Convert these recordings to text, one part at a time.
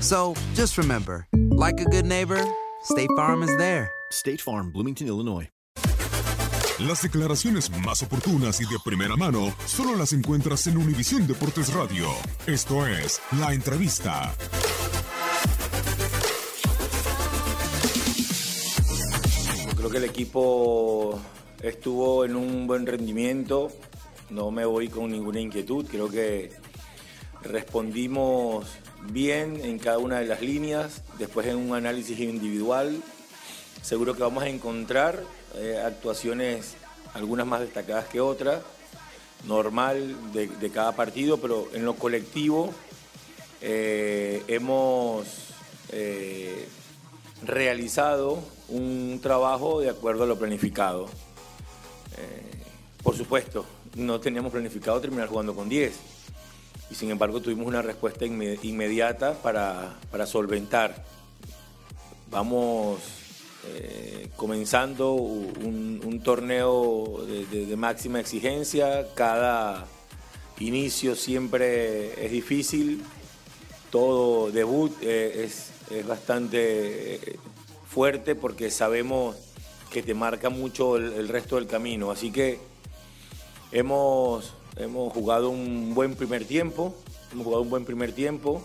So just remember, like a good neighbor, State Farm is there. State Farm, Bloomington, Illinois. Las declaraciones más oportunas y de primera mano solo las encuentras en Univisión Deportes Radio. Esto es La Entrevista. Creo que el equipo estuvo en un buen rendimiento. No me voy con ninguna inquietud. Creo que respondimos bien en cada una de las líneas. Después en un análisis individual. Seguro que vamos a encontrar eh, actuaciones, algunas más destacadas que otras. Normal de, cada partido, pero en lo colectivo eh, hemos eh, realizado un trabajo de acuerdo a lo planificado. Por supuesto, no teníamos planificado terminar jugando con 10 y sin embargo tuvimos una respuesta inme- inmediata para, para solventar. Vamos eh, comenzando un, torneo de, máxima exigencia, cada inicio siempre es difícil, todo debut eh, es, es bastante eh, fuerte porque sabemos que te marca mucho el resto del camino. Así que hemos, hemos jugado un buen primer tiempo, hemos jugado un buen primer tiempo.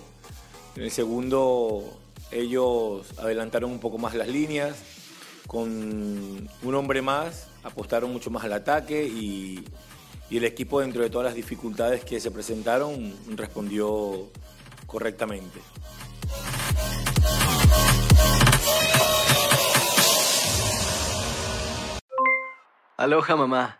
En el segundo ellos adelantaron un poco más las líneas, con un hombre más apostaron mucho más al ataque y, y el equipo dentro de todas las dificultades que se presentaron respondió correctamente. Aloha mamá,